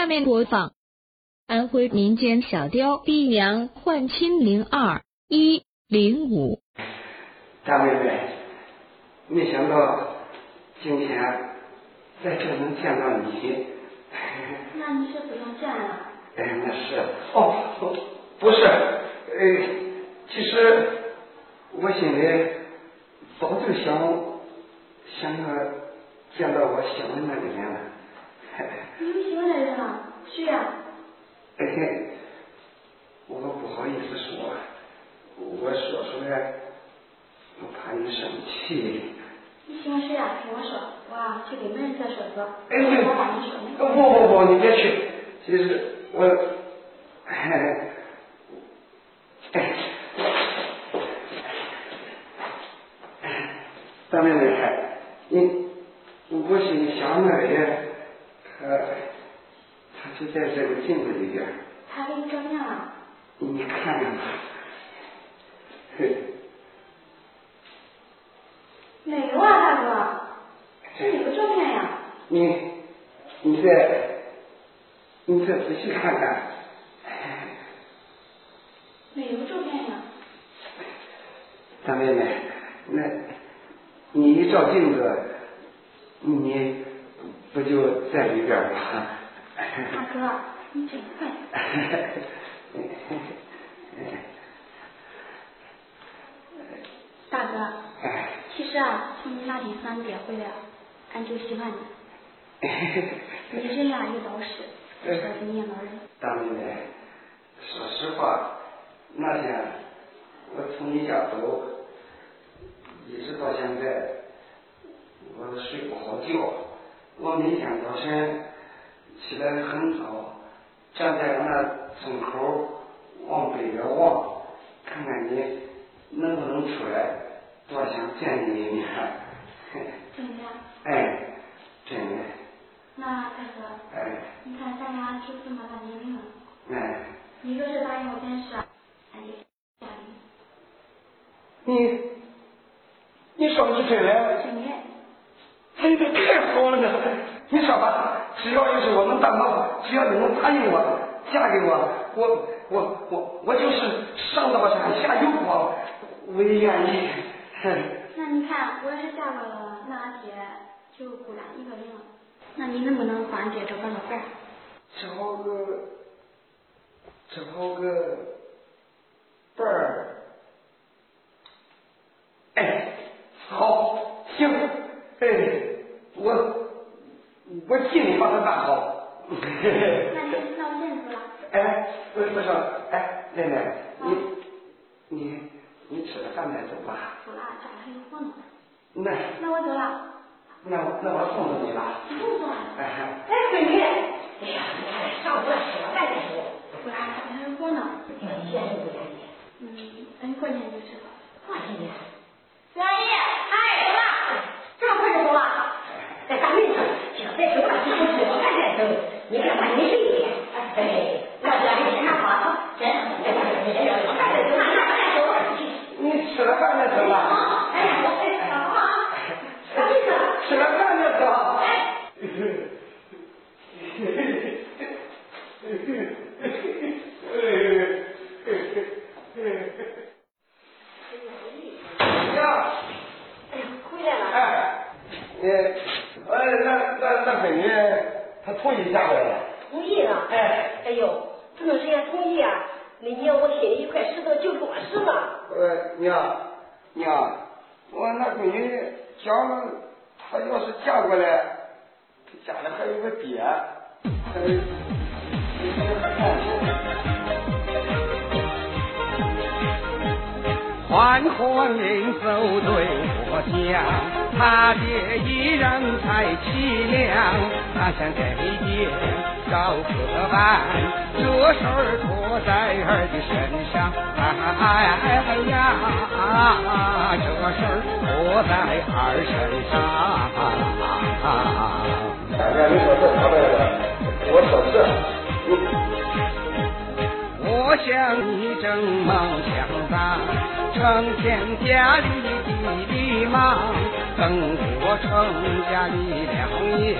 下面播放安徽民间小调《逼娘换亲零二一零五》。大妹妹，没想到今天在这能见到你。那你是不用见了？哎，那是哦，不是，呃，其实我心里早就想想要见到我喜欢那个人了。你喜欢的人啊？谁呀？嘿嘿，我不好意思说，我说出来，我怕你生气。你喜欢谁呀？听我说，我去给门人家说说。哎，我把你说。不不不，你别去。其实我，哎，哎，大妹妹，你，我心里想那个人。他他就在这个镜子里边。他给你照相了？你看看吧。嘿。没有啊，大哥，这有个照片呀。你你再你再仔细看看。没有照片呀。大妹妹，那你一照镜子，你。不就在里边吗？大哥，你真坏。大哥，其实啊，从你那天送俺爹回来，俺就喜欢你。你人呀又老实，说是年老人。大妹妹，说实话，那天我从你家走，一直到现在，我睡不好觉。我每天早晨起来很早，站在那村口往北边望，看看你能不能出来，多想见你一面。真的？哎，真的。那大哥，哎，你看咱俩就这么大年龄了，哎，你要是答应我件事，俺你。你，你说的是真的？真的。哎呀，太好了呢！你说吧，只要要是我能办到，只要你能答应我，嫁给我，我我我我就是上刀山下油锅，我也愿意。那你看，我要是嫁过了，那俺爹就孤单一个人了。那你能不能帮俺爹找个老伴？找个找个伴儿。哎，好，行，哎。我我尽力把它办好。那你那我先走了。哎，不不是，哎，奶奶，你你你吃了饭再走吧。走了，家里还有活呢。那那我走了。那我那我送送你吧。不用送了。哎哎，闺女，哎呀，你看上午吃了饭再走。不然还有活呢。你先生不愿意。嗯，等你过年就知道。放心的。孙阿姨，哎，走了，这么快就走了？在大门上，这个白手把几口吃，赶紧走。你看把你水的，哎，那这里天上花，真，哎，你这要赶紧走，那赶紧走。你吃了饭再走吧。哎呀，哎，好啊，大妹子，吃了饭再走。哎。呀，哎呀，回来了。哎，你。哎，那那那闺女，她同意嫁过来了。同意了。哎。哎呦，这么谁同意啊？那娘我心里一块石头就落实了。呃，娘，娘，我那闺女讲她要是嫁过来，家里还有个爹，还欢欢迎走对我讲，他爹一人太凄凉，他想给爹找个伴，这事儿托在儿的身上，哎呀，这事儿托在儿身上。大家你说这啥来着？我说是，我想你正忙想大。成天家里的忙，等我成家立了业，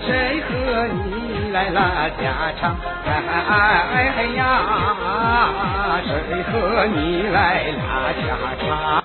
谁和你来拉家常，哎呀，谁和你来拉家常？